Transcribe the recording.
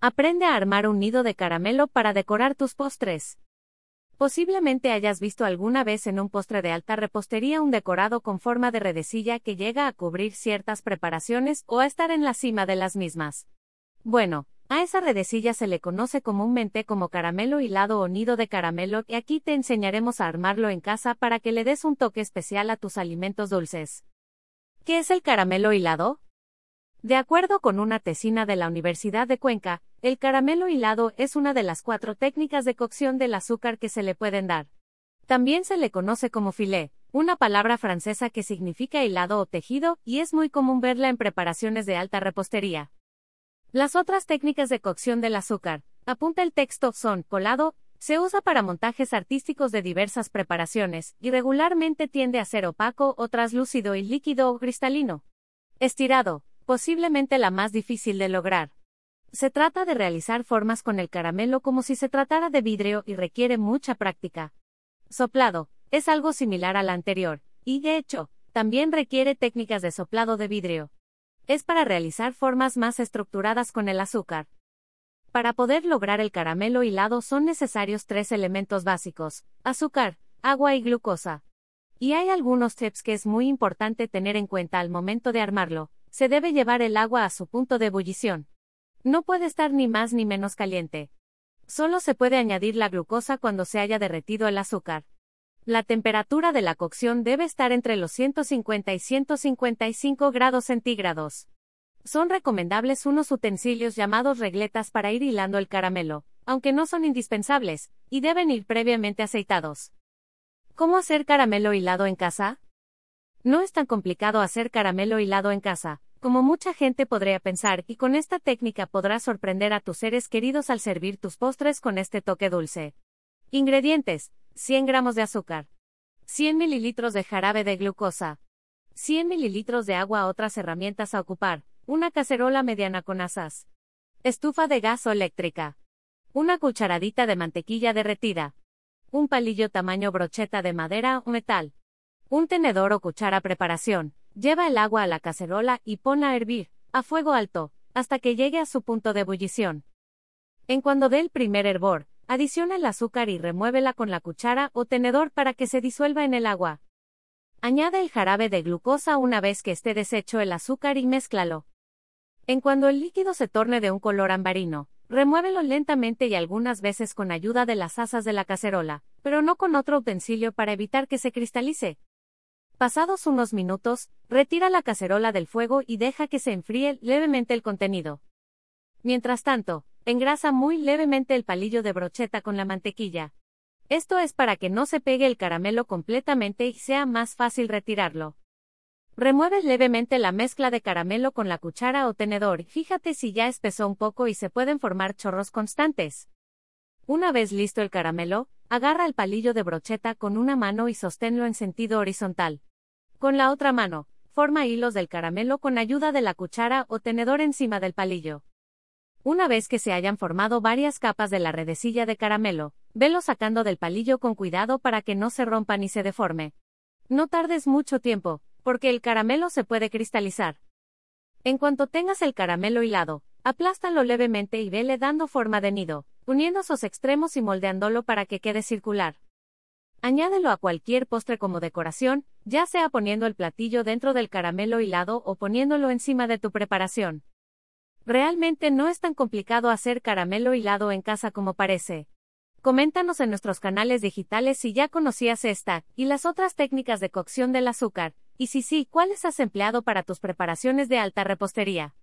Aprende a armar un nido de caramelo para decorar tus postres. Posiblemente hayas visto alguna vez en un postre de alta repostería un decorado con forma de redecilla que llega a cubrir ciertas preparaciones o a estar en la cima de las mismas. Bueno, a esa redecilla se le conoce comúnmente como caramelo hilado o nido de caramelo y aquí te enseñaremos a armarlo en casa para que le des un toque especial a tus alimentos dulces. ¿Qué es el caramelo hilado? De acuerdo con una tesina de la Universidad de Cuenca, el caramelo hilado es una de las cuatro técnicas de cocción del azúcar que se le pueden dar. También se le conoce como filé, una palabra francesa que significa hilado o tejido, y es muy común verla en preparaciones de alta repostería. Las otras técnicas de cocción del azúcar, apunta el texto, son colado, se usa para montajes artísticos de diversas preparaciones, y regularmente tiende a ser opaco o traslúcido y líquido o cristalino. Estirado, posiblemente la más difícil de lograr. Se trata de realizar formas con el caramelo como si se tratara de vidrio y requiere mucha práctica. Soplado, es algo similar al anterior, y de hecho, también requiere técnicas de soplado de vidrio. Es para realizar formas más estructuradas con el azúcar. Para poder lograr el caramelo hilado son necesarios tres elementos básicos, azúcar, agua y glucosa. Y hay algunos tips que es muy importante tener en cuenta al momento de armarlo, se debe llevar el agua a su punto de ebullición. No puede estar ni más ni menos caliente. Solo se puede añadir la glucosa cuando se haya derretido el azúcar. La temperatura de la cocción debe estar entre los 150 y 155 grados centígrados. Son recomendables unos utensilios llamados regletas para ir hilando el caramelo, aunque no son indispensables, y deben ir previamente aceitados. ¿Cómo hacer caramelo hilado en casa? No es tan complicado hacer caramelo hilado en casa, como mucha gente podría pensar, y con esta técnica podrás sorprender a tus seres queridos al servir tus postres con este toque dulce. Ingredientes: 100 gramos de azúcar, 100 mililitros de jarabe de glucosa, 100 mililitros de agua. Otras herramientas a ocupar: una cacerola mediana con asas, estufa de gas o eléctrica, una cucharadita de mantequilla derretida, un palillo tamaño brocheta de madera o metal. Un tenedor o cuchara preparación. Lleva el agua a la cacerola y ponla a hervir, a fuego alto, hasta que llegue a su punto de ebullición. En cuando dé el primer hervor, adiciona el azúcar y remuévela con la cuchara o tenedor para que se disuelva en el agua. Añade el jarabe de glucosa una vez que esté deshecho el azúcar y mézclalo. En cuando el líquido se torne de un color ambarino, remuévelo lentamente y algunas veces con ayuda de las asas de la cacerola, pero no con otro utensilio para evitar que se cristalice. Pasados unos minutos, retira la cacerola del fuego y deja que se enfríe levemente el contenido. Mientras tanto, engrasa muy levemente el palillo de brocheta con la mantequilla. Esto es para que no se pegue el caramelo completamente y sea más fácil retirarlo. Remueve levemente la mezcla de caramelo con la cuchara o tenedor fíjate si ya espesó un poco y se pueden formar chorros constantes. Una vez listo el caramelo, agarra el palillo de brocheta con una mano y sosténlo en sentido horizontal. Con la otra mano, forma hilos del caramelo con ayuda de la cuchara o tenedor encima del palillo. Una vez que se hayan formado varias capas de la redecilla de caramelo, velo sacando del palillo con cuidado para que no se rompa ni se deforme. No tardes mucho tiempo, porque el caramelo se puede cristalizar. En cuanto tengas el caramelo hilado, aplástalo levemente y vele dando forma de nido, uniendo sus extremos y moldeándolo para que quede circular. Añádelo a cualquier postre como decoración, ya sea poniendo el platillo dentro del caramelo hilado o poniéndolo encima de tu preparación. Realmente no es tan complicado hacer caramelo hilado en casa como parece. Coméntanos en nuestros canales digitales si ya conocías esta y las otras técnicas de cocción del azúcar, y si sí, cuáles has empleado para tus preparaciones de alta repostería.